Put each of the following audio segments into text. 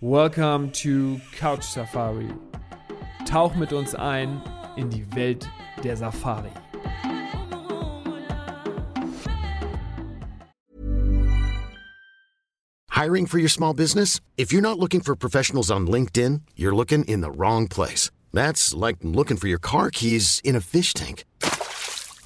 Welcome to Couch Safari. Tauch mit uns ein in die Welt der Safari. Hiring for your small business? If you're not looking for professionals on LinkedIn, you're looking in the wrong place. That's like looking for your car keys in a fish tank.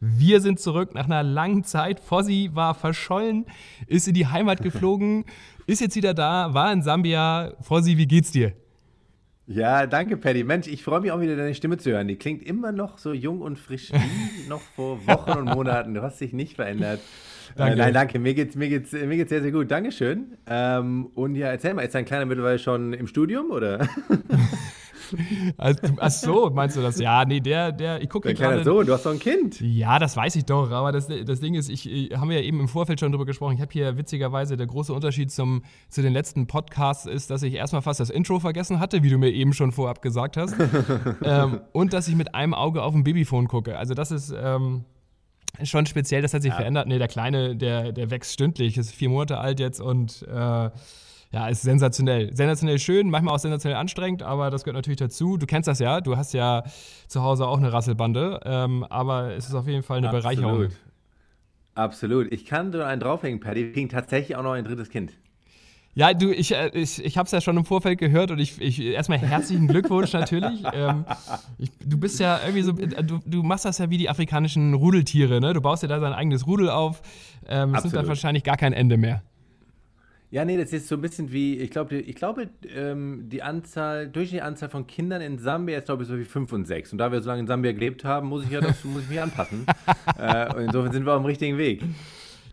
Wir sind zurück nach einer langen Zeit. Fossi war verschollen, ist in die Heimat geflogen, ist jetzt wieder da, war in Sambia. Fossi, wie geht's dir? Ja, danke, Paddy. Mensch, ich freue mich auch wieder, deine Stimme zu hören. Die klingt immer noch so jung und frisch wie noch vor Wochen und Monaten. Du hast dich nicht verändert. Danke. Äh, nein, danke. Mir geht's, mir, geht's, mir geht's sehr, sehr gut. Dankeschön. Ähm, und ja, erzähl mal, ist dein Kleiner mittlerweile schon im Studium, oder? Ach so, meinst du das? Ja, nee, der, der, ich gucke gerade. so, du hast doch ein Kind. Ja, das weiß ich doch, aber das, das Ding ist, ich, haben wir ja eben im Vorfeld schon drüber gesprochen. Ich habe hier witzigerweise der große Unterschied zum, zu den letzten Podcasts ist, dass ich erstmal fast das Intro vergessen hatte, wie du mir eben schon vorab gesagt hast. ähm, und dass ich mit einem Auge auf ein Babyphone gucke. Also das ist. Ähm, schon speziell, das hat sich ja. verändert. Nee, der Kleine, der, der wächst stündlich, ist vier Monate alt jetzt und äh, ja, ist sensationell. Sensationell schön, manchmal auch sensationell anstrengend, aber das gehört natürlich dazu. Du kennst das ja, du hast ja zu Hause auch eine Rasselbande, ähm, aber es ist auf jeden Fall eine Absolut. Bereicherung. Absolut. Ich kann nur einen draufhängen, Paddy. Wir kriegen tatsächlich auch noch ein drittes Kind. Ja, du, ich, äh, ich, ich habe es ja schon im Vorfeld gehört und ich, ich erstmal herzlichen Glückwunsch natürlich. Ähm, ich, du bist ja irgendwie so, äh, du, du machst das ja wie die afrikanischen Rudeltiere, ne? Du baust ja da dein eigenes Rudel auf. Ähm, es sind dann wahrscheinlich gar kein Ende mehr. Ja, nee, das ist so ein bisschen wie, ich glaube, ich glaube, ähm, die Anzahl, durchschnittliche Anzahl von Kindern in Sambia ist, glaube ich, so wie 5 und 6. Und da wir so lange in Sambia gelebt haben, muss ich ja das, muss ich mich anpassen. äh, und insofern sind wir auf dem richtigen Weg.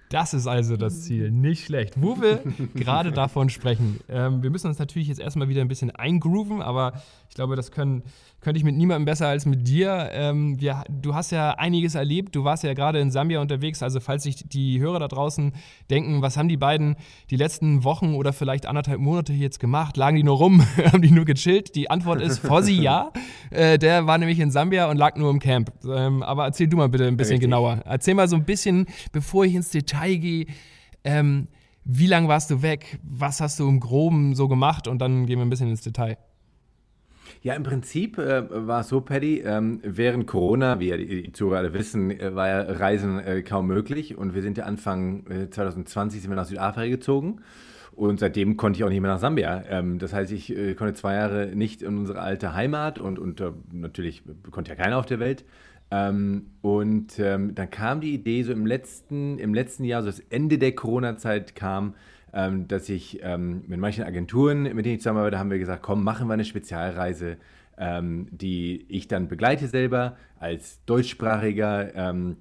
Das ist also das Ziel. Nicht schlecht. Wo wir gerade davon sprechen, ähm, wir müssen uns natürlich jetzt erstmal wieder ein bisschen eingrooven, aber ich glaube, das können könnte ich mit niemandem besser als mit dir. Ähm, wir, du hast ja einiges erlebt. Du warst ja gerade in Sambia unterwegs. Also falls sich die Hörer da draußen denken, was haben die beiden die letzten Wochen oder vielleicht anderthalb Monate jetzt gemacht? Lagen die nur rum? haben die nur gechillt? Die Antwort ist Fossi ja. Äh, der war nämlich in Sambia und lag nur im Camp. Ähm, aber erzähl du mal bitte ein bisschen Richtig. genauer. Erzähl mal so ein bisschen, bevor ich ins Detail gehe. Ähm, wie lange warst du weg? Was hast du im Groben so gemacht? Und dann gehen wir ein bisschen ins Detail. Ja, im Prinzip äh, war es so, Paddy, ähm, während Corona, wie ja die, die Zuhörer alle wissen, äh, war ja Reisen äh, kaum möglich und wir sind ja Anfang 2020 äh, sind wir nach Südafrika gezogen und seitdem konnte ich auch nicht mehr nach Sambia. Ähm, das heißt, ich äh, konnte zwei Jahre nicht in unsere alte Heimat und, und äh, natürlich konnte ja keiner auf der Welt. Ähm, und ähm, dann kam die Idee, so im letzten, im letzten Jahr, so das Ende der Corona-Zeit kam, ähm, dass ich ähm, mit manchen Agenturen, mit denen ich zusammenarbeite, haben wir gesagt, komm, machen wir eine Spezialreise, ähm, die ich dann begleite selber als Deutschsprachiger, ähm,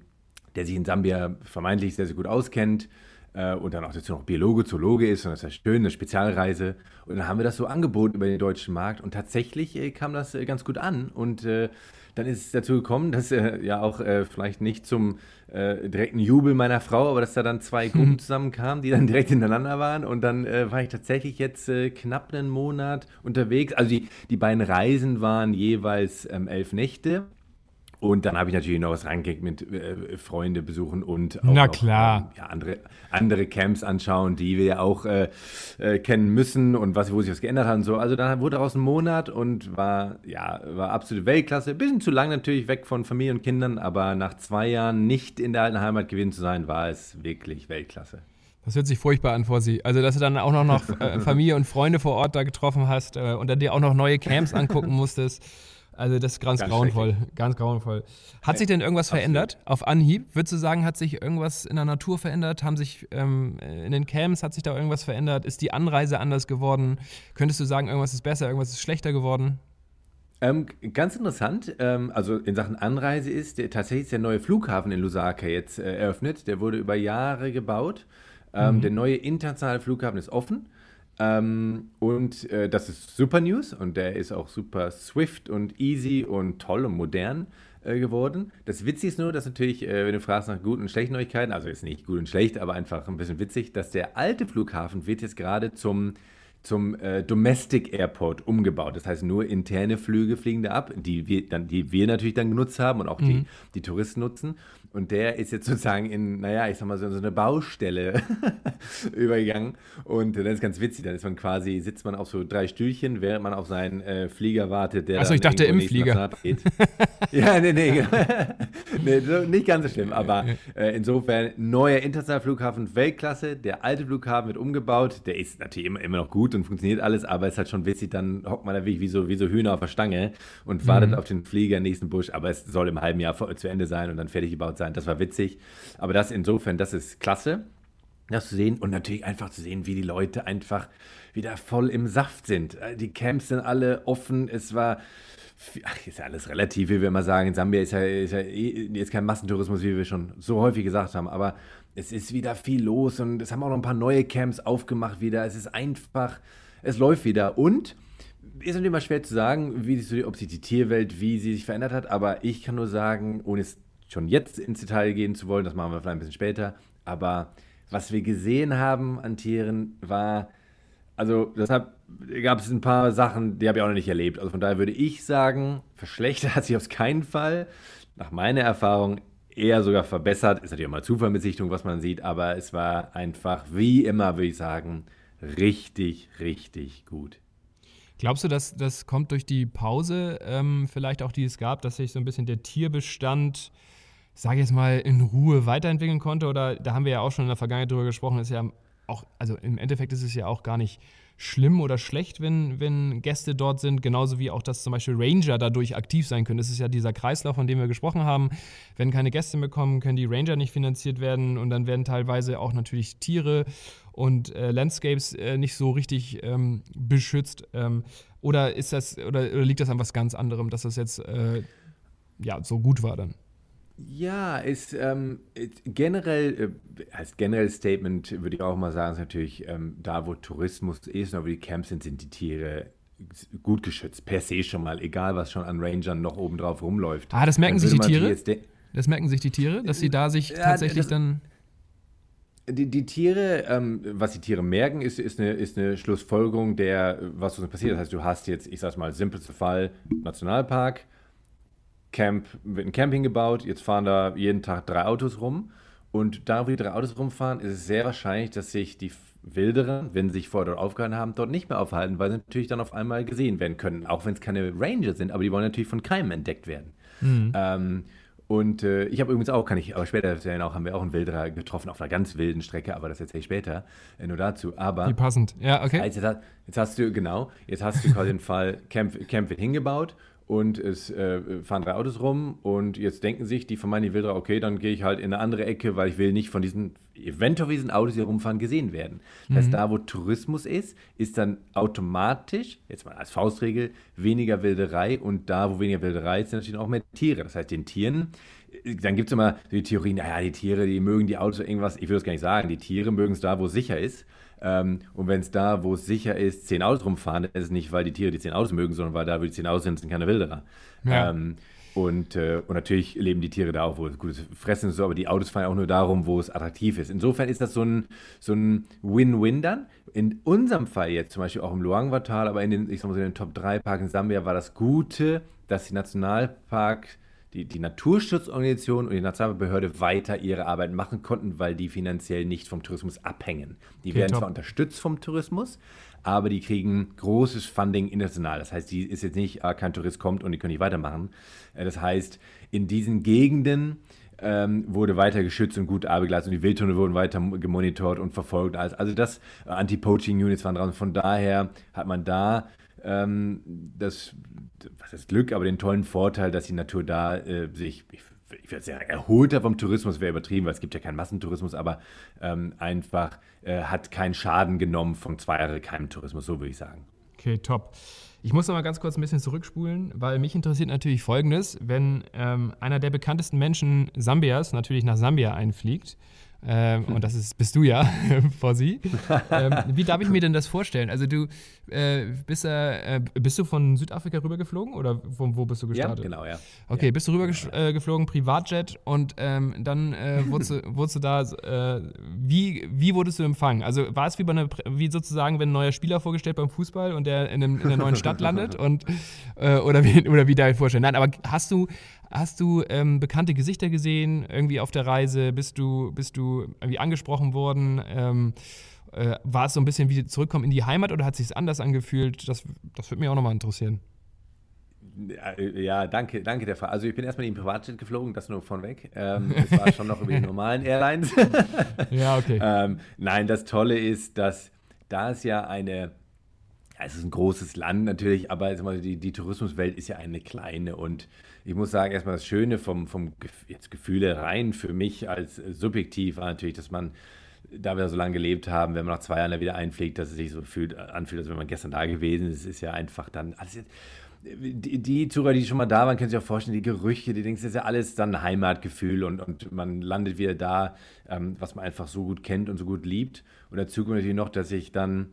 der sich in Sambia vermeintlich sehr, sehr gut auskennt äh, und dann auch dazu noch Biologe, Zoologe ist und das ist ja schön, eine Spezialreise. Und dann haben wir das so angeboten über den deutschen Markt und tatsächlich äh, kam das äh, ganz gut an und äh, dann ist es dazu gekommen, dass äh, ja auch äh, vielleicht nicht zum äh, direkten Jubel meiner Frau, aber dass da dann zwei Gruppen zusammenkamen, die dann direkt hintereinander waren. Und dann äh, war ich tatsächlich jetzt äh, knapp einen Monat unterwegs. Also die, die beiden Reisen waren jeweils ähm, elf Nächte. Und dann habe ich natürlich noch was reingekriegt mit äh, Freunde besuchen und auch. Noch, ähm, ja, andere, andere Camps anschauen, die wir ja auch äh, äh, kennen müssen und was, wo sich was geändert hat und so. Also dann wurde daraus ein Monat und war, ja, war absolute Weltklasse. Bisschen zu lang natürlich weg von Familie und Kindern, aber nach zwei Jahren nicht in der alten Heimat gewesen zu sein, war es wirklich Weltklasse. Das hört sich furchtbar an vor Sie. Also, dass du dann auch noch, noch äh, Familie und Freunde vor Ort da getroffen hast äh, und dann dir auch noch neue Camps angucken musstest. Also das ist ganz, ganz grauenvoll, ganz grauenvoll. Hat sich denn irgendwas Absolut. verändert auf Anhieb? Würdest du sagen, hat sich irgendwas in der Natur verändert? Haben sich ähm, in den Camps hat sich da irgendwas verändert? Ist die Anreise anders geworden? Könntest du sagen, irgendwas ist besser, irgendwas ist schlechter geworden? Ähm, ganz interessant, ähm, also in Sachen Anreise ist der, tatsächlich der neue Flughafen in Lusaka jetzt äh, eröffnet. Der wurde über Jahre gebaut. Ähm, mhm. Der neue internationale Flughafen ist offen. Ähm, und äh, das ist super News und der ist auch super swift und easy und toll und modern äh, geworden. Das Witzige ist nur, dass natürlich, äh, wenn du fragst nach guten und schlechten Neuigkeiten, also ist nicht gut und schlecht, aber einfach ein bisschen witzig, dass der alte Flughafen wird jetzt gerade zum zum äh, Domestic Airport umgebaut. Das heißt, nur interne Flüge fliegen da ab, die wir, dann, die wir natürlich dann genutzt haben und auch mhm. die, die Touristen nutzen. Und der ist jetzt sozusagen in, naja, ich sag mal, so, so eine Baustelle übergegangen. Und dann ist ganz witzig, dann ist man quasi, sitzt man auf so drei Stühlchen, während man auf seinen äh, Flieger wartet, der. Achso, ich dachte im Flieger. ja, nee, nee, nee so, nicht ganz so schlimm. Aber äh, insofern, neuer internationaler Flughafen, Weltklasse. Der alte Flughafen wird umgebaut. Der ist natürlich immer, immer noch gut und funktioniert alles, aber es ist halt schon witzig, dann hockt man da wirklich wie so, wie so Hühner auf der Stange und wartet mhm. auf den Flieger, nächsten Busch. Aber es soll im halben Jahr zu Ende sein und dann fertig gebaut sein. Das war witzig. Aber das insofern, das ist klasse, das zu sehen und natürlich einfach zu sehen, wie die Leute einfach wieder voll im Saft sind. Äh, die Camps sind alle offen. Es war ach, ist ja alles relativ, wie wir immer sagen. In Sambia ist ja, ist ja eh, jetzt kein Massentourismus, wie wir schon so häufig gesagt haben, aber es ist wieder viel los und es haben auch noch ein paar neue Camps aufgemacht wieder. Es ist einfach, es läuft wieder und ist natürlich immer schwer zu sagen, wie ob sich die Tierwelt, wie sie sich verändert hat, aber ich kann nur sagen, ohne es schon jetzt ins Detail gehen zu wollen, das machen wir vielleicht ein bisschen später, aber was wir gesehen haben an Tieren war, also deshalb gab es ein paar Sachen, die habe ich auch noch nicht erlebt. Also von daher würde ich sagen, verschlechtert hat sich auf keinen Fall. Nach meiner Erfahrung eher sogar verbessert. Ist natürlich auch mal Zufallbesichtigung, was man sieht, aber es war einfach, wie immer, würde ich sagen, richtig, richtig gut. Glaubst du, dass das kommt durch die Pause ähm, vielleicht auch, die es gab, dass sich so ein bisschen der Tierbestand, sage ich jetzt mal, in Ruhe weiterentwickeln konnte? Oder da haben wir ja auch schon in der Vergangenheit drüber gesprochen, ist ja auch, also im Endeffekt ist es ja auch gar nicht schlimm oder schlecht, wenn, wenn Gäste dort sind, genauso wie auch, dass zum Beispiel Ranger dadurch aktiv sein können. Das ist ja dieser Kreislauf, von dem wir gesprochen haben. Wenn keine Gäste mehr kommen, können die Ranger nicht finanziert werden und dann werden teilweise auch natürlich Tiere und äh, Landscapes äh, nicht so richtig ähm, beschützt. Ähm, oder ist das, oder, oder, liegt das an was ganz anderem, dass das jetzt äh, ja, so gut war dann? Ja, ist ähm, generell, äh, als generelles Statement würde ich auch mal sagen, ist natürlich, ähm, da wo Tourismus ist und wo die Camps sind, sind die Tiere gut geschützt, per se schon mal, egal was schon an Rangern noch oben drauf rumläuft. Ah, das merken sich die Tiere? Das merken sich die Tiere, dass sie da sich ja, tatsächlich dann. Die, die Tiere, ähm, was die Tiere merken, ist, ist, eine, ist eine Schlussfolgerung der, was so passiert. Das heißt, du hast jetzt, ich sag's mal, simpelste Fall, Nationalpark, Camp, wird ein Camping gebaut, jetzt fahren da jeden Tag drei Autos rum. Und da, wo die drei Autos rumfahren, ist es sehr wahrscheinlich, dass sich die Wilderer, wenn sie sich vorher dort aufgehalten haben, dort nicht mehr aufhalten, weil sie natürlich dann auf einmal gesehen werden können. Auch wenn es keine Ranger sind, aber die wollen natürlich von keinem entdeckt werden. Mhm. Ähm, und äh, ich habe übrigens auch, kann ich aber später erzählen, auch haben wir auch einen Wilderer getroffen auf einer ganz wilden Strecke, aber das erzähle ich später äh, nur dazu. Aber wie passend, ja okay. Jetzt, jetzt, hast du genau, jetzt hast du quasi den Fall Camp, Camp wird hingebaut und es äh, fahren drei Autos rum und jetzt denken sich die vermeintlichen Wilderer, okay, dann gehe ich halt in eine andere Ecke, weil ich will nicht von diesen, eventuell diesen Autos, die rumfahren, gesehen werden. Das mhm. heißt, da wo Tourismus ist, ist dann automatisch, jetzt mal als Faustregel, weniger Wilderei und da wo weniger Wilderei ist, sind natürlich auch mehr Tiere. Das heißt, den Tieren, äh, dann gibt es immer die Theorien, naja, die Tiere, die mögen die Autos irgendwas, ich will das gar nicht sagen, die Tiere mögen es da, wo es sicher ist. Ähm, und wenn es da, wo es sicher ist, zehn Autos rumfahren, dann ist es nicht, weil die Tiere die zehn Autos mögen, sondern weil da, wo die zehn Autos sind, sind keine Wilderer. Ja. Ähm, und, äh, und natürlich leben die Tiere da auch, wo es gutes Fressen ist, aber die Autos fahren auch nur darum, wo es attraktiv ist. Insofern ist das so ein, so ein Win-Win dann. In unserem Fall jetzt, zum Beispiel auch im Luangwa-Tal, aber in den, ich sag mal so in den Top 3 Parks in Sambia war das Gute, dass die Nationalpark die, die Naturschutzorganisation und die Nationalbehörde weiter ihre Arbeit machen konnten, weil die finanziell nicht vom Tourismus abhängen. Die okay, werden top. zwar unterstützt vom Tourismus, aber die kriegen großes Funding international. Das heißt, die ist jetzt nicht, ah, kein Tourist kommt und die können nicht weitermachen. Äh, das heißt, in diesen Gegenden ähm, wurde weiter geschützt und gut Arbeit geleistet und die Wildtunnel wurden weiter gemonitort und verfolgt. Also das äh, Anti-Poaching-Units waren dran. Von daher hat man da ähm, das, was ist Glück, aber den tollen Vorteil, dass die Natur da äh, sich, ich, ich würde sagen, erholter vom Tourismus wäre übertrieben, weil es gibt ja keinen Massentourismus, aber ähm, einfach äh, hat keinen Schaden genommen vom zwei Jahre keinem Tourismus, so würde ich sagen. Okay, top. Ich muss mal ganz kurz ein bisschen zurückspulen, weil mich interessiert natürlich Folgendes. Wenn ähm, einer der bekanntesten Menschen Sambias natürlich nach Sambia einfliegt, Ähm, und das ist, bist du ja, Fossi. ähm, wie darf ich mir denn das vorstellen? Also du äh, bist, äh, bist du von Südafrika rübergeflogen oder von wo bist du gestartet? Ja, genau, ja. Okay, ja. bist du rübergeflogen, äh, Privatjet und ähm, dann äh, wurdest, du, wurdest du da, äh, wie, wie wurdest du empfangen? Also war es wie, bei einer, wie sozusagen, wenn ein neuer Spieler vorgestellt beim Fußball und der in, einem, in einer neuen Stadt landet und, äh, oder, wie, oder wie da vorstellen? Nein, aber hast du, Hast du ähm, bekannte Gesichter gesehen irgendwie auf der Reise? Bist du, bist du irgendwie angesprochen worden? Ähm, äh, war es so ein bisschen wie zurückkommen in die Heimat oder hat es sich anders angefühlt? Das, das würde mich auch nochmal interessieren. Ja, danke, danke der Frage. Also ich bin erstmal in den Privatjet geflogen, das nur von weg. Ähm, das war schon noch über die normalen Airlines. ja, okay. Ähm, nein, das Tolle ist, dass da es ja eine ja, es ist ein großes Land natürlich, aber die, die Tourismuswelt ist ja eine kleine. Und ich muss sagen, erstmal das Schöne vom, vom jetzt Gefühle rein für mich als subjektiv war natürlich, dass man, da wir so lange gelebt haben, wenn man nach zwei Jahren da wieder einfliegt, dass es sich so fühlt, anfühlt, als wenn man gestern da gewesen ist, ist ja einfach dann alles die, die Zuhörer, die schon mal da waren, können sich auch vorstellen, die Gerüche, die Dings, das ist ja alles dann Heimatgefühl und, und man landet wieder da, ähm, was man einfach so gut kennt und so gut liebt. Und dazu kommt natürlich noch, dass ich dann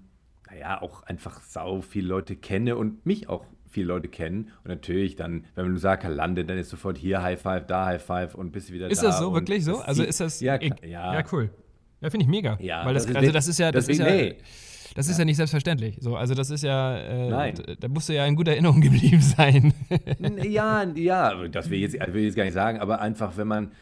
naja, auch einfach sau viele Leute kenne und mich auch viele Leute kennen. Und natürlich dann, wenn man in Lusaka landet, dann ist sofort hier High Five, da High Five und bist wieder ist da. Ist das so, wirklich so? Also ist das. Ja, ja. ja cool. Ja, finde ich mega. Ja, Weil das, das also das ist ja, das ist ja, nee. das ist ja. ja nicht selbstverständlich. So, also das ist ja, äh, Nein. da musst du ja in guter Erinnerung geblieben sein. ja, ja, das will ich jetzt, will ich jetzt gar nicht sagen, aber einfach, wenn man,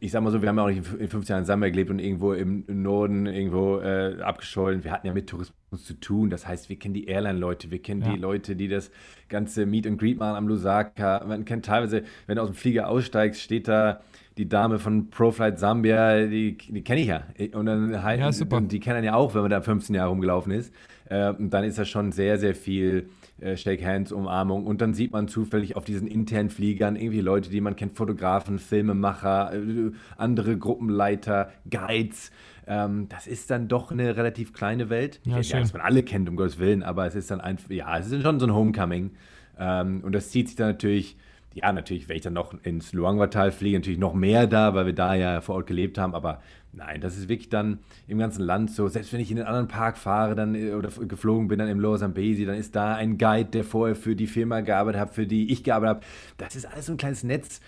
ich sag mal so, wir haben ja auch nicht in 15 Jahren in Sambia gelebt und irgendwo im Norden irgendwo äh, abgeschollen. Wir hatten ja mit Tourismus zu tun. Das heißt, wir kennen die Airline-Leute, wir kennen ja. die Leute, die das ganze Meet and Greet machen am Lusaka. Man kennt teilweise, wenn du aus dem Flieger aussteigst, steht da die Dame von ProFlight Zambia, die, die kenne ich ja. Und dann halt, ja, super. Und die kennen ja auch, wenn man da 15 Jahre rumgelaufen ist. Äh, und dann ist das schon sehr, sehr viel äh, Shake Hands, Umarmung. Und dann sieht man zufällig auf diesen internen Fliegern irgendwie Leute, die man kennt, Fotografen, Filmemacher, äh, andere Gruppenleiter, Guides. Ähm, das ist dann doch eine relativ kleine Welt. Ja, ich ja, dass man alle kennt, um Gottes Willen, aber es ist dann einfach, ja, es ist schon so ein Homecoming. Ähm, und das zieht sich dann natürlich ja, natürlich, wenn ich dann noch ins Luangwa-Tal fliege, natürlich noch mehr da, weil wir da ja vor Ort gelebt haben. Aber nein, das ist wirklich dann im ganzen Land so. Selbst wenn ich in einen anderen Park fahre dann, äh, oder geflogen bin, dann im Lower Zambesi, dann ist da ein Guide, der vorher für die Firma gearbeitet hat, für die ich gearbeitet habe. Das ist alles so ein kleines Netz.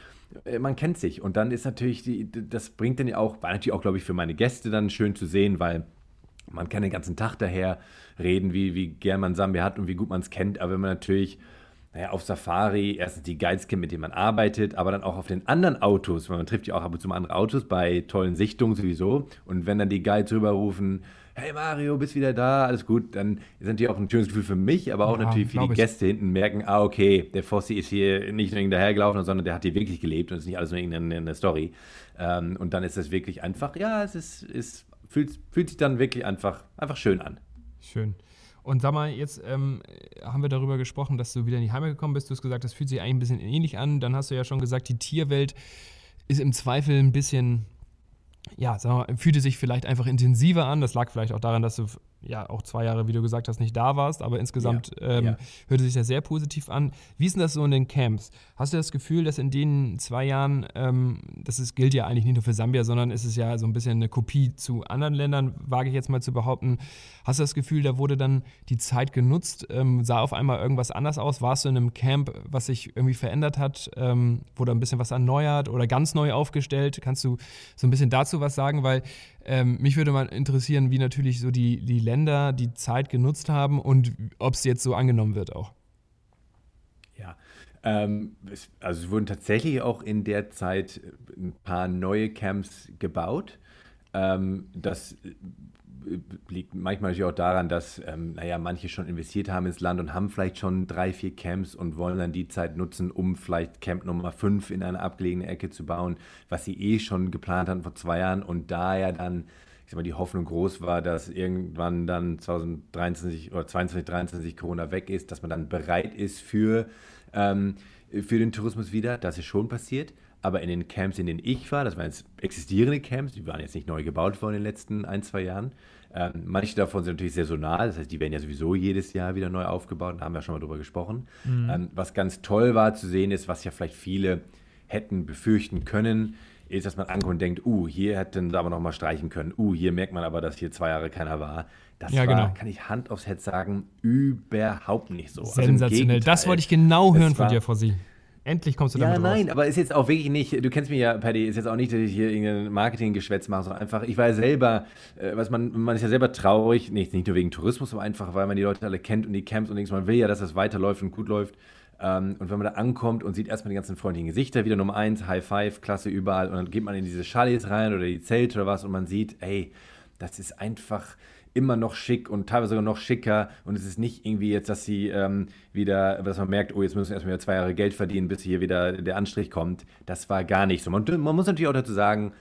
Äh, man kennt sich. Und dann ist natürlich, die, das bringt dann ja auch, war natürlich auch, glaube ich, für meine Gäste dann schön zu sehen, weil man kann den ganzen Tag daher reden, wie, wie gern man Sambia hat und wie gut man es kennt. Aber wenn man natürlich naja, auf Safari erstens die Guides kennt, mit denen man arbeitet, aber dann auch auf den anderen Autos, weil man trifft ja auch ab und zu mal andere Autos bei tollen Sichtungen sowieso. Und wenn dann die Guides rüberrufen, hey Mario, bist wieder da, alles gut, dann ist natürlich auch ein schönes Gefühl für mich, aber auch ja, natürlich für die. Gäste hinten merken, ah, okay, der Fossi ist hier nicht nur dahergelaufen, sondern der hat hier wirklich gelebt und es ist nicht alles nur irgendeine Story. Ähm, und dann ist das wirklich einfach, ja, es ist, ist fühlt, fühlt sich dann wirklich einfach, einfach schön an. Schön. Und sag mal, jetzt ähm, haben wir darüber gesprochen, dass du wieder in die Heimat gekommen bist. Du hast gesagt, das fühlt sich eigentlich ein bisschen ähnlich an. Dann hast du ja schon gesagt, die Tierwelt ist im Zweifel ein bisschen, ja, sag mal, fühlte sich vielleicht einfach intensiver an. Das lag vielleicht auch daran, dass du ja auch zwei Jahre, wie du gesagt hast, nicht da warst, aber insgesamt ja, ähm, ja. hörte sich das sehr positiv an. Wie ist denn das so in den Camps? Hast du das Gefühl, dass in den zwei Jahren, ähm, das ist, gilt ja eigentlich nicht nur für Sambia, sondern ist es ja so ein bisschen eine Kopie zu anderen Ländern, wage ich jetzt mal zu behaupten. Hast du das Gefühl, da wurde dann die Zeit genutzt, ähm, sah auf einmal irgendwas anders aus? Warst du in einem Camp, was sich irgendwie verändert hat? Ähm, wurde ein bisschen was erneuert oder ganz neu aufgestellt? Kannst du so ein bisschen dazu was sagen? Weil ähm, mich würde mal interessieren, wie natürlich so die, die Länder die Zeit genutzt haben und ob es jetzt so angenommen wird auch. Ja, ähm, es, also es wurden tatsächlich auch in der Zeit ein paar neue Camps gebaut. Ähm, das liegt manchmal natürlich auch daran, dass, ähm, naja, manche schon investiert haben ins Land und haben vielleicht schon drei, vier Camps und wollen dann die Zeit nutzen, um vielleicht Camp Nummer 5 in eine abgelegene Ecke zu bauen, was sie eh schon geplant hatten vor zwei Jahren und da ja dann, ich sag mal, die Hoffnung groß war, dass irgendwann dann 2023 oder 2023 Corona weg ist, dass man dann bereit ist für, ähm, für den Tourismus wieder. Das ist schon passiert. Aber in den Camps, in denen ich war, das waren jetzt existierende Camps, die waren jetzt nicht neu gebaut worden in den letzten ein, zwei Jahren. Ähm, manche davon sind natürlich saisonal, das heißt, die werden ja sowieso jedes Jahr wieder neu aufgebaut, da haben wir schon mal drüber gesprochen. Mhm. Ähm, was ganz toll war zu sehen ist, was ja vielleicht viele hätten befürchten können, ist, dass man ankommt und denkt, uh, hier hätten sie aber noch mal streichen können. Uh, hier merkt man aber, dass hier zwei Jahre keiner war. Das Ja, war, genau. kann ich Hand aufs Herz sagen, überhaupt nicht so. Also Sensationell. das Gegenteil. wollte ich genau hören von dir, Fossi. Endlich kommst du Ja, damit nein, raus. aber ist jetzt auch wirklich nicht, du kennst mich ja, Paddy, ist jetzt auch nicht, dass ich hier irgendein Marketinggeschwätz mache, sondern einfach, ich war ja selber, äh, was man, man ist ja selber traurig, nicht, nicht nur wegen Tourismus, aber einfach, weil man die Leute alle kennt und die Camps und nichts, man will ja, dass das weiterläuft und gut läuft. Ähm, und wenn man da ankommt und sieht erstmal die ganzen freundlichen Gesichter, wieder Nummer eins, High Five, Klasse überall, und dann geht man in diese Chalets rein oder die Zelte oder was und man sieht, ey, das ist einfach immer noch schick und teilweise sogar noch schicker. Und es ist nicht irgendwie jetzt, dass sie ähm, wieder, dass man merkt, oh, jetzt müssen wir erstmal wieder zwei Jahre Geld verdienen, bis hier wieder der Anstrich kommt. Das war gar nicht so. Man, man muss natürlich auch dazu sagen,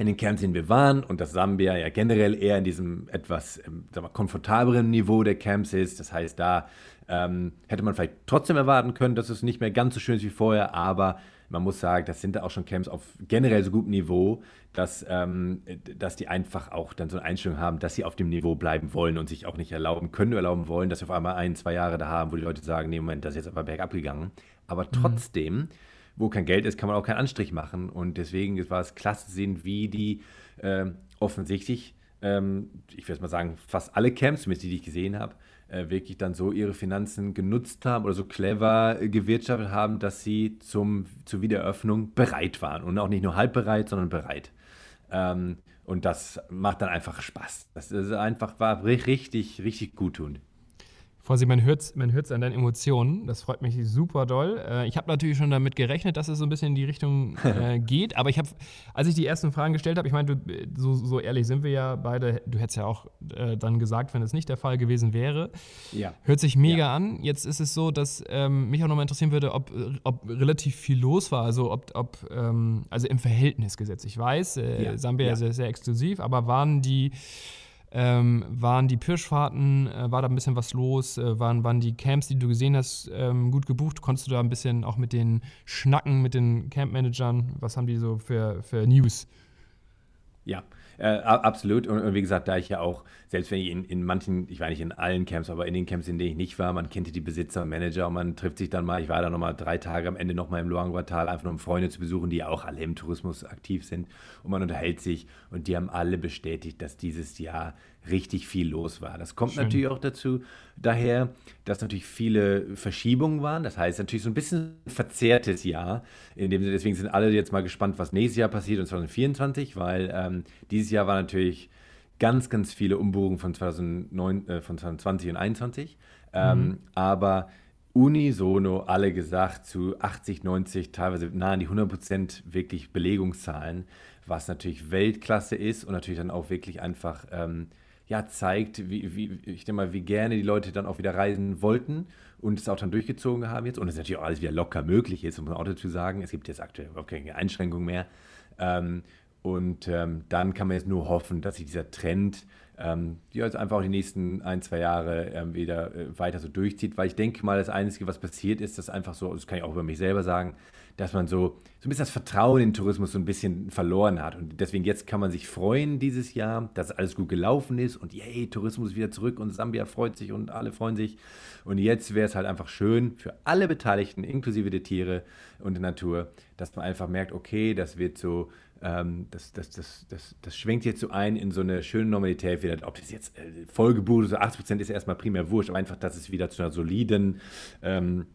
in den Camps, in denen wir waren und dass Sambia ja generell eher in diesem etwas ähm, mal, komfortableren Niveau der Camps ist. Das heißt, da ähm, hätte man vielleicht trotzdem erwarten können, dass es nicht mehr ganz so schön ist wie vorher, aber man muss sagen, das sind da auch schon Camps auf generell so gutem Niveau, dass, ähm, dass die einfach auch dann so eine Einstellung haben, dass sie auf dem Niveau bleiben wollen und sich auch nicht erlauben können, erlauben wollen, dass sie auf einmal ein, zwei Jahre da haben, wo die Leute sagen, nee, Moment, das ist jetzt aber bergab gegangen. Aber trotzdem, wo kein Geld ist, kann man auch keinen Anstrich machen. Und deswegen war es klasse zu sehen, wie die ähm, offensichtlich, ähm, ich würde mal sagen, fast alle Camps, zumindest die, die ich gesehen habe, äh, wirklich dann so ihre Finanzen genutzt haben oder so clever äh, gewirtschaftet haben, dass sie zum, zur Wiedereröffnung bereit waren. Und auch nicht nur halb bereit, sondern bereit. Ähm, und das macht dann einfach Spaß. Das ist einfach, war ri- richtig, richtig gut tun. Fossi, man hört es man hört's an deinen Emotionen. Das freut mich super doll. Äh, ich habe natürlich schon damit gerechnet, dass es so ein bisschen in die Richtung äh, geht. Aber ich habe, als ich die ersten Fragen gestellt habe, ich meine, so, so ehrlich sind wir ja beide. Du hättest ja auch äh, dann gesagt, wenn es nicht der Fall gewesen wäre. Ja. Hört sich mega Ja. an. Jetzt ist es so, dass ähm, mich auch nochmal interessieren würde, ob, ob relativ viel los war. Also, ob, ob ähm, also im Verhältnis gesetzt. Ich weiß, äh, Ja, Sambia ja. ist sehr, sehr exklusiv, aber waren die. Ähm, waren die Pirschfahrten, äh, war da ein bisschen was los? Äh, waren, waren die Camps, die du gesehen hast, ähm, gut gebucht? Konntest du da ein bisschen auch mit den schnacken, mit den Campmanagern? Was haben die so für, für News? Ja, äh, absolut. Und, und wie gesagt, da ich ja auch, selbst wenn ich in, in manchen, ich war nicht in allen Camps, aber in den Camps, in denen ich nicht war, man kennt die Besitzer und Manager und man trifft sich dann mal, ich war da nochmal drei Tage am Ende nochmal im Luangwa-Tal, einfach nur um Freunde zu besuchen, die ja auch alle im Tourismus aktiv sind und man unterhält sich und die haben alle bestätigt, dass dieses Jahr richtig viel los war. Das kommt Schön. natürlich auch dazu, daher, dass natürlich viele Verschiebungen waren. Das heißt, natürlich so ein bisschen verzerrtes Jahr. In dem, deswegen sind alle jetzt mal gespannt, was nächstes Jahr passiert und 2024, weil ähm, dieses Jahr war natürlich ganz, ganz viele Umbuchungen von, 2009, äh, von 2020 und 2021. Ähm, Aber unisono alle gesagt zu 80, 90, teilweise nahe an die 100 Prozent wirklich Belegungszahlen, was natürlich Weltklasse ist und natürlich dann auch wirklich einfach ähm, ja, zeigt, wie, wie, ich denke mal, wie gerne die Leute dann auch wieder reisen wollten und es auch dann durchgezogen haben jetzt und es natürlich auch alles wieder locker möglich ist, muss man auch dazu sagen. Es gibt jetzt aktuell überhaupt keine Einschränkungen mehr. Ähm, und ähm, dann kann man jetzt nur hoffen, dass sich dieser Trend ähm, ja, jetzt einfach auch die nächsten ein, zwei Jahre ähm, wieder äh, weiter so durchzieht, weil ich denke mal, das Einzige, was passiert ist, dass einfach so, das kann ich auch über mich selber sagen, dass man so, so ein bisschen das Vertrauen in den Tourismus so ein bisschen verloren hat. Und deswegen jetzt kann man sich freuen dieses Jahr, dass alles gut gelaufen ist und yay, Tourismus ist wieder zurück und Sambia freut sich und alle freuen sich. Und jetzt wäre es halt einfach schön für alle Beteiligten, inklusive der Tiere und der Natur, dass man einfach merkt, okay, das wird so ähm, das, das, das, das, das schwenkt jetzt so ein in so eine schöne Normalität wieder. Ob das jetzt äh, vollgebucht so 80% ist erstmal primär wurscht, aber einfach, dass es wieder zu einer soliden ähm,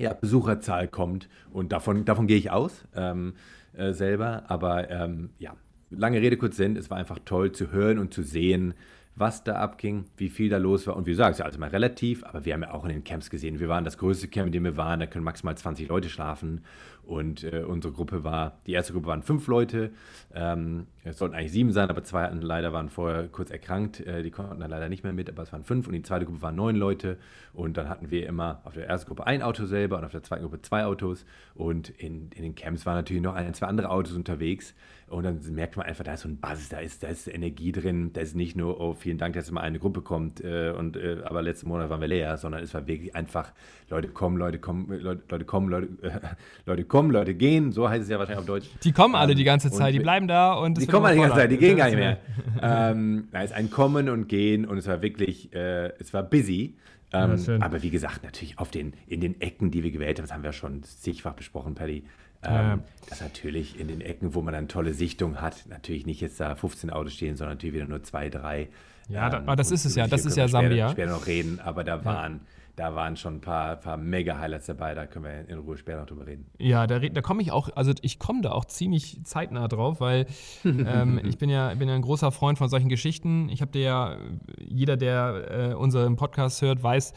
ja, Besucherzahl kommt. Und davon, davon gehe ich aus ähm, äh, selber. Aber ähm, ja, lange Rede, kurz Sinn. Es war einfach toll zu hören und zu sehen, was da abging, wie viel da los war. Und wie es ist ja alles mal relativ, aber wir haben ja auch in den Camps gesehen, wir waren das größte Camp, in dem wir waren, da können maximal 20 Leute schlafen. Und äh, unsere Gruppe war, die erste Gruppe waren fünf Leute. Ähm, es sollten eigentlich sieben sein, aber zwei hatten leider waren vorher kurz erkrankt. Äh, die konnten dann leider nicht mehr mit, aber es waren fünf. Und die zweite Gruppe waren neun Leute. Und dann hatten wir immer auf der ersten Gruppe ein Auto selber und auf der zweiten Gruppe zwei Autos. Und in, in den Camps waren natürlich noch ein, zwei andere Autos unterwegs. Und dann merkt man einfach, da ist so ein Buzz, da ist, da ist Energie drin. Da ist nicht nur, oh, vielen Dank, dass mal eine Gruppe kommt, äh, und, äh, aber letzten Monat waren wir leer, sondern es war wirklich einfach, Leute kommen, Leute kommen, Leute, Leute kommen, Leute, äh, Leute kommen, Leute gehen, so heißt es ja wahrscheinlich auf Deutsch. Die kommen alle Ähm, die ganze und Zeit, die wir- bleiben da und es Die kommen alle die ganze. Zeit, die gehen gar nicht mehr. ähm, es ist ein Kommen und Gehen und es war wirklich, äh, es war busy. Ähm, Ja, aber wie gesagt, natürlich auf den, in den Ecken, die wir gewählt haben, das haben wir schon zigfach besprochen, Paddy. Ähm, das natürlich in den Ecken, wo man dann tolle Sichtung hat, natürlich nicht jetzt da 15 Autos stehen, sondern natürlich wieder nur zwei, drei. Ja, ähm, aber das ist es ja, das ist ja Sambia. Später, später noch reden, aber da waren da waren schon ein paar, paar Mega-Highlights dabei, da können wir in Ruhe später noch drüber reden. Ja, da, da komme ich auch, also ich komme da auch ziemlich zeitnah drauf, weil ähm, ich bin ja, bin ja ein großer Freund von solchen Geschichten. Ich habe dir ja, jeder, der äh, unseren Podcast hört, weiß,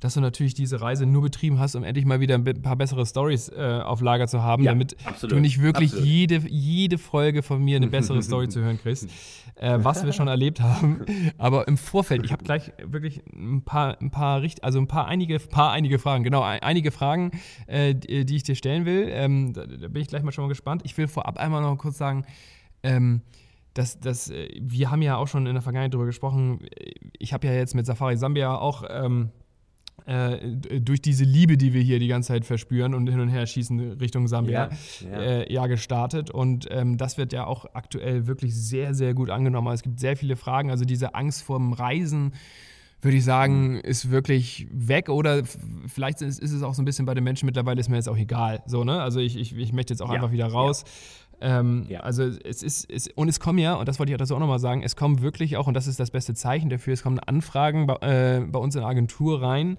dass du natürlich diese Reise nur betrieben hast, um endlich mal wieder ein paar bessere Stories äh, auf Lager zu haben, ja, damit absolut, du nicht wirklich jede, jede Folge von mir eine bessere Story zu hören kriegst, äh, was wir schon erlebt haben. Aber im Vorfeld, ich habe gleich wirklich ein paar, ein paar, also ein paar einige, paar einige Fragen, genau, einige Fragen, äh, die ich dir stellen will. Ähm, da, da, bin ich gleich mal schon mal gespannt. Ich will vorab einmal noch kurz sagen, ähm, das, das, äh, wir haben ja auch schon in der Vergangenheit darüber gesprochen. Ich habe ja jetzt mit Safari Sambia auch ähm, äh, durch diese Liebe, die wir hier die ganze Zeit verspüren und hin und her schießen Richtung Sambia, ja, ja. Äh, ja gestartet. Und ähm, das wird ja auch aktuell wirklich sehr, sehr gut angenommen. Es gibt sehr viele Fragen. Also diese Angst vorm Reisen, würde ich sagen, mhm. ist wirklich weg. Oder vielleicht ist, ist, es auch so ein bisschen bei den Menschen mittlerweile, ist mir jetzt auch egal. So, ne? Also ich, ich, ich möchte jetzt auch ja, einfach wieder raus. Ja. Ähm, ja. Also es ist, es, und es kommen ja, und das wollte ich dazu auch nochmal sagen, es kommen wirklich auch, und das ist das beste Zeichen dafür, es kommen Anfragen bei, äh, bei uns in der Agentur rein.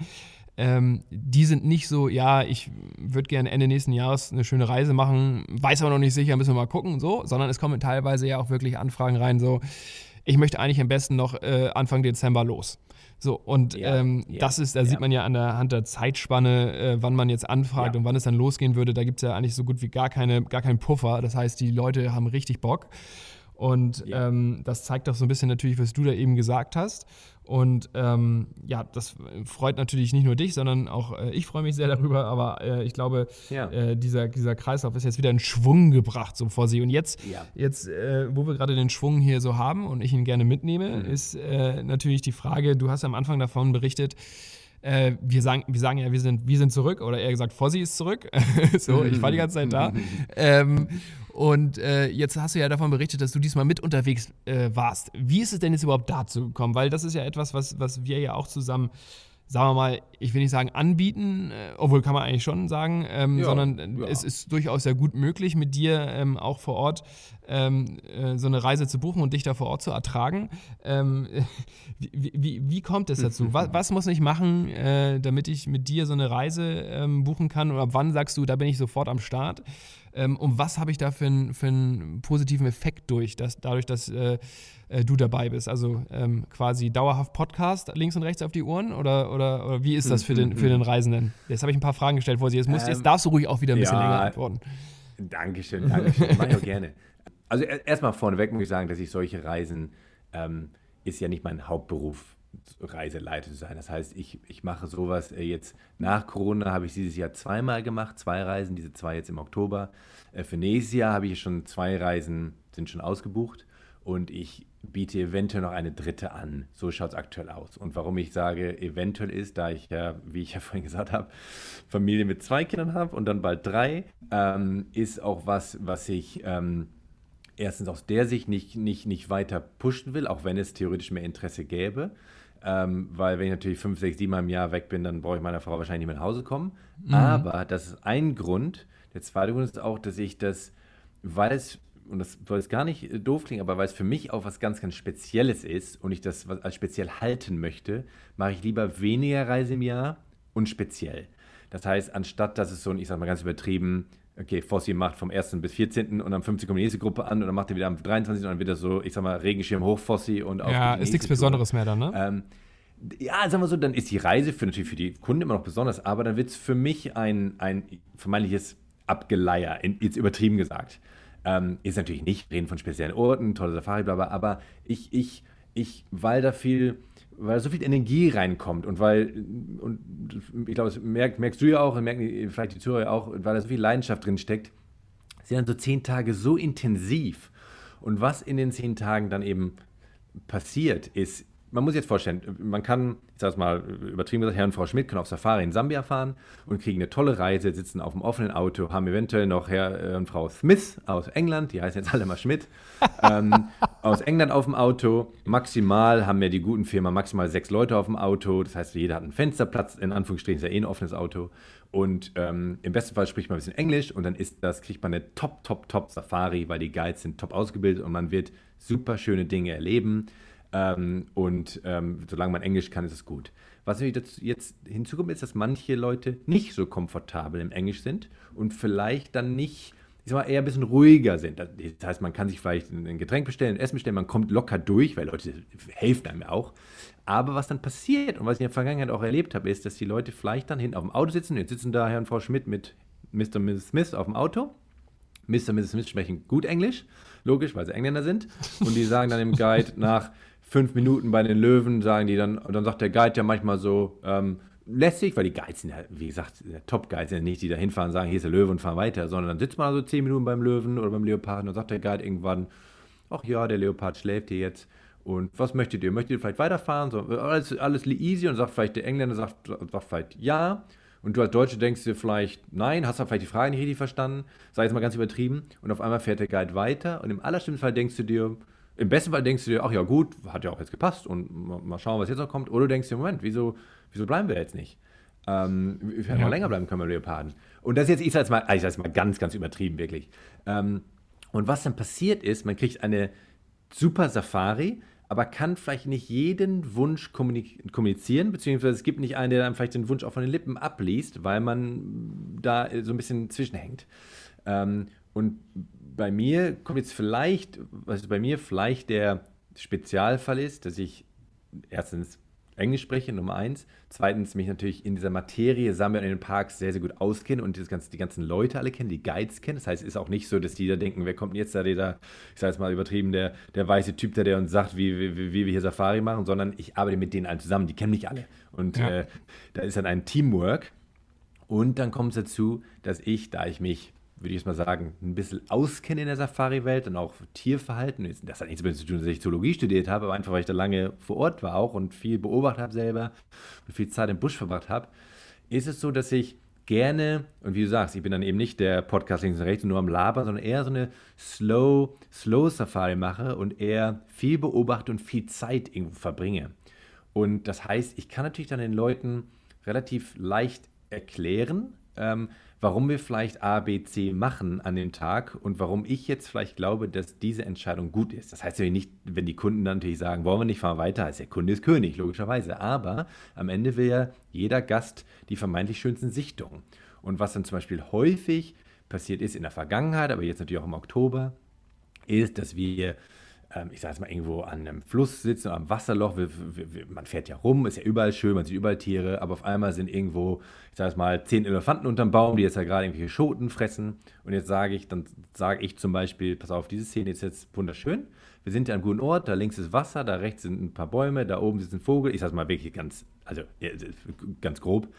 Ähm, die sind nicht so, ja, ich würde gerne Ende nächsten Jahres eine schöne Reise machen, weiß aber noch nicht sicher, müssen wir mal gucken, so, sondern es kommen teilweise ja auch wirklich Anfragen rein, so, ich möchte eigentlich am besten noch äh, Anfang Dezember los. So, und ja, ähm, ja, das ist, da ja. sieht man ja an der Hand der Zeitspanne, äh, wann man jetzt anfragt und wann es dann losgehen würde. Da gibt es ja eigentlich so gut wie gar, keine, gar keinen Puffer. Das heißt, die Leute haben richtig Bock. Und ähm, das zeigt doch so ein bisschen natürlich, was du da eben gesagt hast. Und ähm, ja, das freut natürlich nicht nur dich, sondern auch äh, ich freue mich sehr darüber. Aber äh, ich glaube, ja. äh, dieser, dieser Kreislauf ist jetzt wieder in Schwung gebracht so vor sie. Und jetzt, ja. jetzt äh, wo wir gerade den Schwung hier so haben und ich ihn gerne mitnehme, mhm. ist äh, natürlich die Frage, du hast am Anfang davon berichtet, äh, wir, sagen, wir sagen ja, wir sind, wir sind zurück, oder eher gesagt, Fossi ist zurück. so, ich war die ganze Zeit da. ähm, und äh, jetzt hast du ja davon berichtet, dass du diesmal mit unterwegs äh, warst. Wie ist es denn jetzt überhaupt dazu gekommen? Weil das ist ja etwas, was, was wir ja auch zusammen sagen wir mal, ich will nicht sagen anbieten, äh, obwohl kann man eigentlich schon sagen, ähm, ja, sondern ja. es ist durchaus sehr gut möglich, mit dir ähm, auch vor Ort ähm, äh, so eine Reise zu buchen und dich da vor Ort zu ertragen. Ähm, wie, wie, wie, kommt es dazu? was, was, muss ich machen, äh, damit ich mit dir so eine Reise ähm, buchen kann? Oder wann sagst du, da bin ich sofort am Start? Ähm, und was habe ich da für, ein, für einen positiven Effekt durch, dass, dadurch, dass äh, äh, du dabei bist. Also ähm, quasi dauerhaft Podcast links und rechts auf die Ohren oder, oder, oder wie ist das für den, für den Reisenden? Jetzt habe ich ein paar Fragen gestellt vor Sie. Jetzt, musst, ähm, jetzt darfst du ruhig auch wieder ein bisschen ja, länger antworten. Dankeschön, Dankeschön. Mach ich auch gerne. Also erstmal vorneweg muss ich sagen, dass ich solche Reisen ähm, ist ja nicht mein Hauptberuf. Reiseleiter zu sein. Das heißt, ich, ich mache sowas äh, jetzt nach Corona habe ich dieses Jahr zweimal gemacht, zwei Reisen, diese zwei jetzt im Oktober. Äh, für nächstes Jahr habe ich schon zwei Reisen, sind schon ausgebucht und ich biete eventuell noch eine dritte an. So schaut es aktuell aus. Und warum ich sage eventuell ist, da ich ja, wie ich ja vorhin gesagt habe, Familie mit zwei Kindern habe und dann bald drei, ähm, ist auch was, was ich ähm, erstens aus der Sicht nicht, nicht, nicht weiter pushen will, auch wenn es theoretisch mehr Interesse gäbe. Ähm, weil wenn ich natürlich fünf, sechs, sieben Mal im Jahr weg bin, dann brauche ich meiner Frau wahrscheinlich nicht mehr nach Hause kommen. Mhm. Aber das ist ein Grund. Der zweite Grund ist auch, dass ich das, weil es und das soll jetzt gar nicht äh, doof klingen, aber weil es für mich auch was ganz, ganz Spezielles ist und ich das als speziell halten möchte, mache ich lieber weniger Reise im Jahr und speziell. Das heißt, anstatt dass es so ein, ich sag mal ganz übertrieben, okay, Fossi macht vom 1. bis 14. und am 15. kommt die nächste Gruppe an und dann macht er wieder am 23. und dann wieder so, ich sag mal, Regenschirm hoch Fossi und auch. Ja, ist nichts Besonderes mehr dann, ne? Ähm, ja, sagen wir so, dann ist die Reise für natürlich für die Kunden immer noch besonders, aber dann wird es für mich ein, ein vermeintliches Abgeleier, jetzt übertrieben gesagt. Ähm, ist natürlich nicht, reden von speziellen Orten, tolle Safari, bla, bla, aber ich, ich, ich, weil da viel, weil so viel Energie reinkommt und weil, und ich glaube, das merk, merkst du ja auch und merken vielleicht die Zuhörer auch, weil da so viel Leidenschaft drin steckt, sind dann so zehn Tage so intensiv. Und was in den zehn Tagen dann eben passiert, ist, man muss jetzt vorstellen, man kann, ich sage es mal übertrieben gesagt, Herr und Frau Schmidt können auf Safari in Sambia fahren und kriegen eine tolle Reise, sitzen auf dem offenen Auto, haben eventuell noch Herr und Frau Smith aus England, die heißen jetzt alle mal Schmidt, ähm, aus England auf dem Auto. Maximal haben wir die guten Firmen maximal sechs Leute auf dem Auto, das heißt, jeder hat einen Fensterplatz, in Anführungsstrichen ist ja eh ein offenes Auto. Und ähm, im besten Fall spricht man ein bisschen Englisch und dann ist das, kriegt man eine top, top, top Safari, weil die Guides sind top ausgebildet und man wird super schöne Dinge erleben. Ähm, und ähm, solange man Englisch kann, ist es gut. Was jetzt hinzukommt, ist, dass manche Leute nicht so komfortabel im Englisch sind und vielleicht dann nicht, ich sag mal, eher ein bisschen ruhiger sind. Das heißt, man kann sich vielleicht ein Getränk bestellen, ein Essen bestellen, man kommt locker durch, weil Leute helfen einem auch. Aber was dann passiert und was ich in der Vergangenheit auch erlebt habe, ist, dass die Leute vielleicht dann hinten auf dem Auto sitzen. Jetzt sitzen da Herr und Frau Schmidt mit Mr. und Mrs. Smith auf dem Auto. Mr. und Mrs. Smith sprechen gut Englisch, logisch, weil sie Engländer sind. Und die sagen dann im Guide nach fünf Minuten bei den Löwen, sagen die dann, dann sagt der Guide ja manchmal so, ähm, lässig, weil die Guides sind ja, wie gesagt, Top-Guides sind ja nicht, die da hinfahren und sagen, hier ist der Löwe und fahren weiter, sondern dann sitzt man so zehn Minuten beim Löwen oder beim Leoparden und sagt der Guide irgendwann, ach ja, der Leopard schläft hier jetzt und was möchtet ihr? Möchtet ihr vielleicht weiterfahren? So, alles, alles easy und sagt vielleicht, der Engländer sagt, sagt vielleicht ja und du als Deutsche denkst dir vielleicht nein, hast du vielleicht die Frage nicht richtig verstanden, sag jetzt mal ganz übertrieben und auf einmal fährt der Guide weiter und im allerschlimmsten Fall denkst du dir, im besten Fall denkst du dir, ach ja, gut, hat ja auch jetzt gepasst und mal schauen, was jetzt noch kommt. Oder du denkst dir, Moment, wieso, wieso bleiben wir jetzt nicht? Ähm, wir hätten ja. noch länger bleiben können bei Leoparden. Und das jetzt, ich sage mal, ich sage mal ganz, ganz übertrieben, wirklich. Ähm, und was dann passiert ist, man kriegt eine super Safari, aber kann vielleicht nicht jeden Wunsch kommunizieren, beziehungsweise es gibt nicht einen, der dann vielleicht den Wunsch auch von den Lippen abliest, weil man da so ein bisschen zwischenhängt. Ähm, und bei mir kommt jetzt vielleicht, was bei mir vielleicht der Spezialfall ist, dass ich erstens Englisch spreche, Nummer eins. Zweitens mich natürlich in dieser Materie Sambia in den Parks sehr, sehr gut auskenne und das ganze, die ganzen Leute alle kennen, die Guides kennen. Das heißt, es ist auch nicht so, dass die da denken, wer kommt jetzt da, dieser, ich sage jetzt mal übertrieben, der, der weiße Typ, der, der uns sagt, wie, wie, wie, wir hier Safari machen, sondern ich arbeite mit denen allen zusammen, die kennen mich alle. Und ja. äh, da ist dann ein Teamwork. Und dann kommt es dazu, dass ich, da ich mich würde ich jetzt mal sagen, ein bisschen auskenne in der Safari-Welt und auch Tierverhalten. Das hat nichts damit zu tun, dass ich Zoologie studiert habe, aber einfach, weil ich da lange vor Ort war auch und viel beobachtet habe selber und viel Zeit im Busch verbracht habe, ist es so, dass ich gerne, und wie du sagst, ich bin dann eben nicht der Podcast links und rechts und nur am Labern, sondern eher so eine Slow, Slow Safari mache und eher viel beobachte und viel Zeit irgendwo verbringe. Und das heißt, ich kann natürlich dann den Leuten relativ leicht erklären, ähm, warum wir vielleicht A, B, C machen an dem Tag und warum ich jetzt vielleicht glaube, dass diese Entscheidung gut ist. Das heißt ja nicht, wenn die Kunden dann natürlich sagen, wollen wir nicht, fahren weiter, als der Kunde ist König, logischerweise. Aber am Ende will ja jeder Gast die vermeintlich schönsten Sichtungen. Und was dann zum Beispiel häufig passiert ist in der Vergangenheit, aber jetzt natürlich auch im Oktober, ist, dass wir ich sage jetzt mal, irgendwo an einem Fluss sitzen, am Wasserloch, wir, wir, man fährt ja rum, ist ja überall schön, man sieht überall Tiere, aber auf einmal sind irgendwo, ich sage jetzt mal, zehn Elefanten unterm Baum, die jetzt ja gerade irgendwelche Schoten fressen. Und jetzt sage ich, dann sage ich zum Beispiel, pass auf, diese Szene ist jetzt wunderschön. Wir sind ja an einem guten Ort, da links ist Wasser, da rechts sind ein paar Bäume, da oben sitzt ein Vogel. Ich sage mal wirklich ganz, also ganz grob.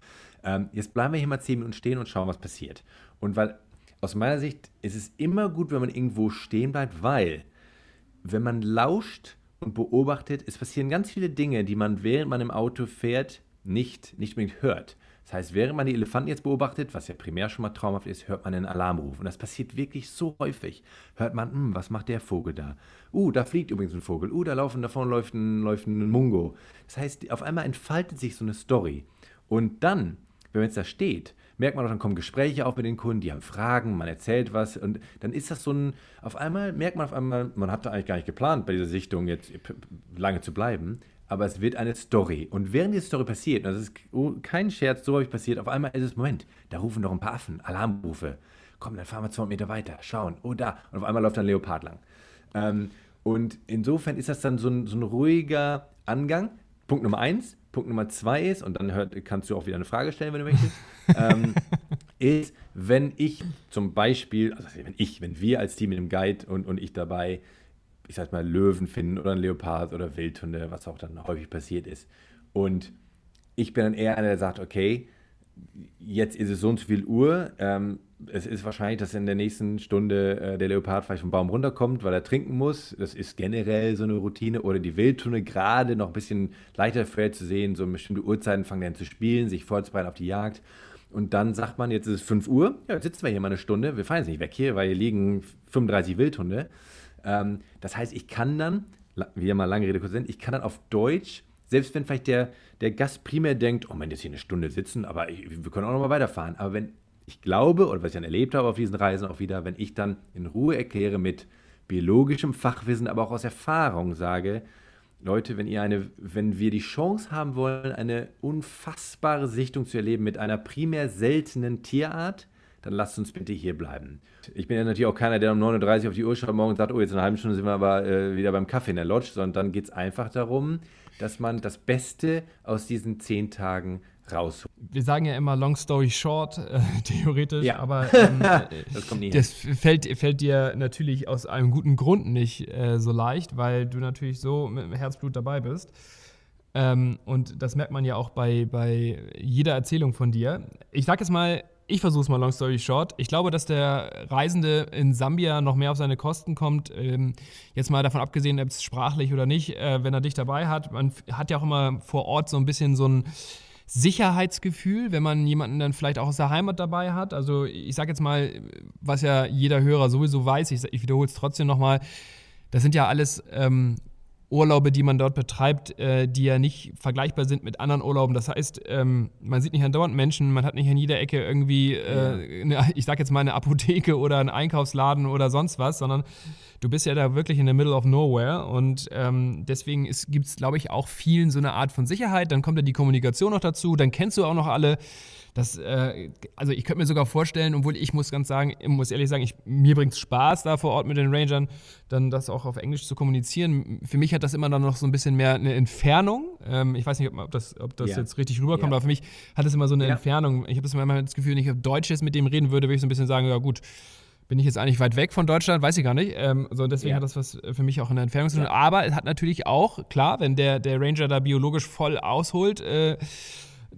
Ähm, jetzt bleiben wir hier mal zehn Minuten stehen und schauen, was passiert. Und weil aus meiner Sicht ist es immer gut, wenn man irgendwo stehen bleibt, weil wenn man lauscht und beobachtet, es passieren ganz viele Dinge, die man, während man im Auto fährt, nicht, nicht unbedingt hört. Das heißt, während man die Elefanten jetzt beobachtet, was ja primär schon mal traumhaft ist, hört man einen Alarmruf. Und das passiert wirklich so häufig. Hört man, hm, was macht der Vogel da? Uh, da fliegt übrigens ein Vogel. Uh, da laufen, davon läuft ein, läuft ein Mungo. Das heißt, auf einmal entfaltet sich so eine Story. Und dann, wenn man jetzt da steht, merkt man auch, dann kommen Gespräche auf mit den Kunden, die haben Fragen, man erzählt was und dann ist das so ein, auf einmal merkt man auf einmal, man hat da eigentlich gar nicht geplant, bei dieser Sichtung jetzt lange zu bleiben, aber es wird eine Story. Und während diese Story passiert, und das ist kein Scherz, so habe ich passiert, auf einmal ist es, Moment, da rufen doch ein paar Affen, Alarmrufe. Komm, dann fahren wir 200 Meter weiter, schauen, oh da. Und auf einmal läuft ein Leopard lang. Ähm, und insofern ist das dann so ein, so ein ruhiger Angang. Punkt Nummer eins. Punkt Nummer zwei ist, und dann hört, kannst du auch wieder eine Frage stellen, wenn du möchtest, ähm, ist, wenn ich zum Beispiel, also wenn ich, wenn wir als Team mit dem Guide und, und ich dabei, ich sag mal, Löwen finden oder ein Leopard oder Wildhunde, was auch dann häufig passiert ist. Und ich bin dann eher einer, der sagt, okay, jetzt ist es so und so viel Uhr. Ähm, es ist wahrscheinlich, dass in der nächsten Stunde äh, der Leopard vielleicht vom Baum runterkommt, weil er trinken muss. Das ist generell so eine Routine. Oder die Wildtunne gerade noch ein bisschen leichter fällt zu sehen. So bestimmte Uhrzeiten fangen dann zu spielen, sich vorzubereiten auf die Jagd. Und dann sagt man, jetzt ist es 5 Uhr, ja, jetzt sitzen wir hier mal eine Stunde, wir fahren jetzt nicht weg hier, weil hier liegen 35 Wildhunde. Ähm, das heißt, ich kann dann, wieder mal lange Rede kurz sind, ich kann dann auf Deutsch, selbst wenn vielleicht der, der Gast primär denkt, oh man, jetzt hier eine Stunde sitzen, aber wir können auch noch mal weiterfahren. Aber wenn ich glaube, oder was ich dann erlebt habe auf diesen Reisen auch wieder, wenn ich dann in Ruhe erkläre mit biologischem Fachwissen, aber auch aus Erfahrung sage, Leute, wenn ihr eine, wenn wir die Chance haben wollen, eine unfassbare Sichtung zu erleben mit einer primär seltenen Tierart, dann lasst uns bitte hier bleiben. Ich bin ja natürlich auch keiner, der um 9.30 Uhr auf die Uhr schaut morgen und sagt, oh, jetzt in einer halben Stunde sind wir aber äh, wieder beim Kaffee in der Lodge, sondern dann geht es einfach darum, dass man das Beste aus diesen zehn Tagen rausholt. Wir sagen ja immer Long Story Short, äh, theoretisch, ja. aber ähm, das, das fällt, fällt, dir natürlich aus einem guten Grund nicht äh, so leicht, weil du natürlich so mit dem Herzblut dabei bist. Ähm, und das merkt man ja auch bei, bei jeder Erzählung von dir. Ich sag jetzt mal, ich versuche es mal long story short. Ich glaube, dass der Reisende in Sambia noch mehr auf seine Kosten kommt. Ähm, jetzt mal davon abgesehen, ob es sprachlich oder nicht, äh, wenn er dich dabei hat. Man hat ja auch immer vor Ort so ein bisschen so ein Sicherheitsgefühl, wenn man jemanden dann vielleicht auch aus der Heimat dabei hat. Also ich sage jetzt mal, was ja jeder Hörer sowieso weiß, ich, ich wiederhole es trotzdem nochmal, das sind ja alles ähm, Urlaube, die man dort betreibt, äh, die ja nicht vergleichbar sind mit anderen Urlauben. Das heißt, ähm, man sieht nicht andauernd Menschen, man hat nicht an jeder Ecke irgendwie, äh, eine, ich sag jetzt mal, eine Apotheke oder einen Einkaufsladen oder sonst was, sondern du bist ja da wirklich in the middle of nowhere und ähm, deswegen gibt es, glaube ich, auch vielen so eine Art von Sicherheit. Dann kommt ja die Kommunikation noch dazu, dann kennst du auch noch alle. Das, äh, also ich könnte mir sogar vorstellen, obwohl ich muss ganz sagen, ich muss ehrlich sagen, ich, mir bringt es Spaß, da vor Ort mit den Rangern dann das auch auf Englisch zu kommunizieren. Für mich hat das immer dann noch so ein bisschen mehr eine Entfernung. Ähm, ich weiß nicht, ob das, ob das ja. jetzt richtig rüberkommt, ja. aber für mich hat es immer so eine ja. Entfernung. Ich habe das immer das Gefühl, wenn ich auf Deutsch jetzt mit dem reden würde, würde ich so ein bisschen sagen, ja gut, bin ich jetzt eigentlich weit weg von Deutschland, weiß ich gar nicht. Ähm, so, deswegen ja. hat das was für mich auch in der Entfernung zu tun. Ja. Aber es hat natürlich auch, klar, wenn der, der Ranger da biologisch voll ausholt, äh,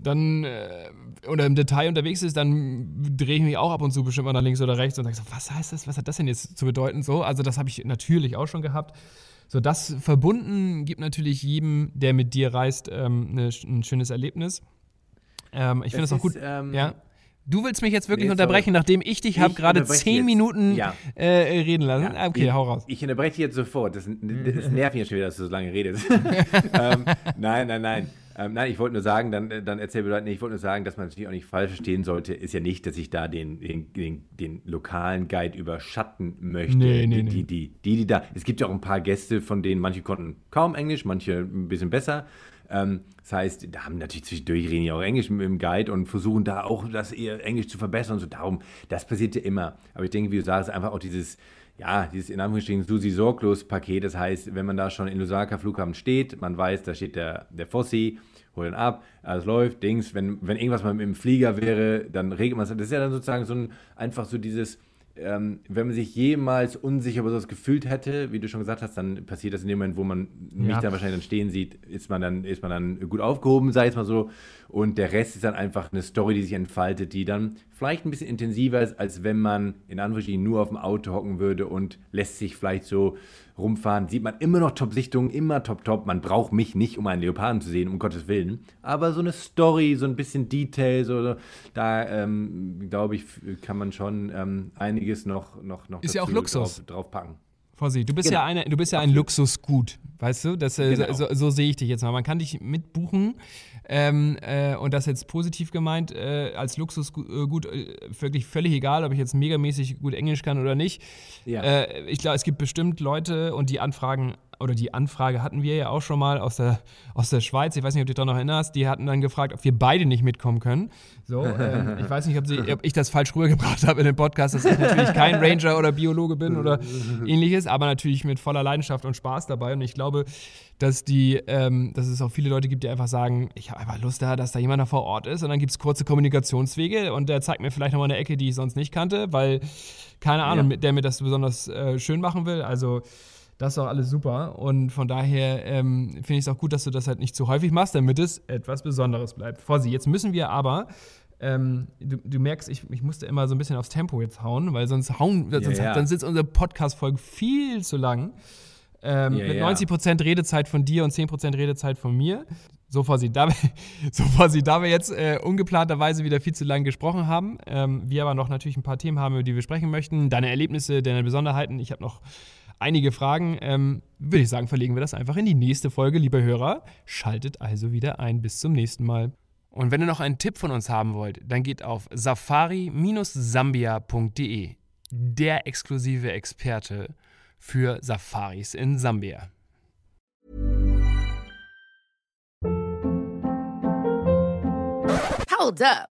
dann äh, oder im Detail unterwegs ist, dann drehe ich mich auch ab und zu bestimmt mal nach links oder rechts und sage so, was heißt das, was hat das denn jetzt zu bedeuten? So, also das habe ich natürlich auch schon gehabt. So, das verbunden gibt natürlich jedem, der mit dir reist, ähm, eine, ein schönes Erlebnis. Ähm, ich finde es auch gut. Ähm, ja. Du willst mich jetzt wirklich nee, unterbrechen, nachdem ich dich habe gerade zehn Minuten ja. äh, reden lassen. Ja. Okay, ich, hau raus. Ich unterbreche dich jetzt sofort. Das, das nervt mich ja schon wieder, dass du so lange redest. ähm, nein, nein, nein. Ähm, nein, ich wollte nur sagen, dann, dann erzähl mir nee, ich wollte nur sagen, dass man natürlich auch nicht falsch verstehen sollte, ist ja nicht, dass ich da den, den, den, den lokalen Guide überschatten möchte. Nee, nee, die, nee. Die, die, die, da, es gibt ja auch ein paar Gäste, von denen manche konnten kaum Englisch, manche ein bisschen besser. Ähm, das heißt, da haben natürlich zwischendurch reden ja auch Englisch mit dem Guide und versuchen da auch das eher Englisch zu verbessern und so. Darum, das passiert ja immer. Aber ich denke, wie du sagst, einfach auch dieses, ja, dieses in Anführungsstrichen Susi Sorglos Paket. Das heißt, wenn man da schon in Lusaka Flughafen steht, man weiß, da steht der, der Fossi, hol ihn ab, alles läuft, Dings, wenn, wenn irgendwas mal mit dem Flieger wäre, dann regelt man es. Das ist ja dann sozusagen so ein, einfach so dieses, ähm, wenn man sich jemals unsicher über sowas gefühlt hätte, wie du schon gesagt hast, dann passiert das in dem Moment, wo man mich ja. dann wahrscheinlich dann stehen sieht, ist man dann, ist man dann gut aufgehoben, sei es mal so. Und der Rest ist dann einfach eine Story, die sich entfaltet, die dann vielleicht ein bisschen intensiver ist, als wenn man in Anführungsstrichen nur auf dem Auto hocken würde und lässt sich vielleicht so rumfahren, sieht man immer noch Top-Sichtungen, immer top-top. Man braucht mich nicht, um einen Leoparden zu sehen, um Gottes Willen. Aber so eine Story, so ein bisschen Detail, so, da ähm, glaube ich, kann man schon ähm, einiges noch, noch, noch Ist ja auch Luxus. Drauf, Vorsicht, du bist genau. ja eine, du bist ja ein Luxusgut, weißt du? Das, äh, genau. so, so, sehe ich dich jetzt mal. Man kann dich mitbuchen ähm, äh, und das jetzt positiv gemeint, äh, als Luxusgut äh, wirklich völlig egal, ob ich jetzt megamäßig gut Englisch kann oder nicht. Ja. Äh, ich glaube, es gibt bestimmt Leute und die Anfragen oder die Anfrage hatten wir ja auch schon mal aus der, aus der Schweiz, ich weiß nicht, ob du dich da noch erinnerst, die hatten dann gefragt, ob wir beide nicht mitkommen können. So, ähm, ich weiß nicht, ob, sie, ob, ich das falsch rübergebracht habe in dem Podcast, dass ich natürlich kein Ranger oder Biologe bin oder ähnliches, aber natürlich mit voller Leidenschaft und Spaß dabei und ich glaube, dass, die, ähm, dass es auch viele Leute gibt, die einfach sagen, ich habe einfach Lust da, dass da jemand da vor Ort ist und dann gibt es kurze Kommunikationswege und der zeigt mir vielleicht nochmal eine Ecke, die ich sonst nicht kannte, weil, keine Ahnung, ja. der mir das besonders äh, schön machen will. Also das ist auch alles super und von daher ähm, finde ich es auch gut, dass du das halt nicht zu häufig machst, damit es etwas Besonderes bleibt. Vorsicht, jetzt müssen wir aber Ähm, du, du, merkst, ich, ich, musste immer so ein bisschen aufs Tempo jetzt hauen, weil sonst hauen, ja, sonst, ja. dann sitzt unsere Podcast-Folge viel zu lang. Ähm, ja, mit 90% Redezeit von dir und 10% Redezeit von mir. So vor sie, da, so vor sie, da wir jetzt äh, ungeplanterweise wieder viel zu lange gesprochen haben, ähm, wir aber noch natürlich ein paar Themen haben, über die wir sprechen möchten, deine Erlebnisse, deine Besonderheiten. Ich habe noch einige Fragen. Ähm, Würde ich sagen, verlegen wir das einfach in die nächste Folge, liebe Hörer. Schaltet also wieder ein. Bis zum nächsten Mal. Und wenn ihr noch einen Tipp von uns haben wollt, dann geht auf safari-sambia.de. Der exklusive Experte für Safaris in Sambia. Hold up.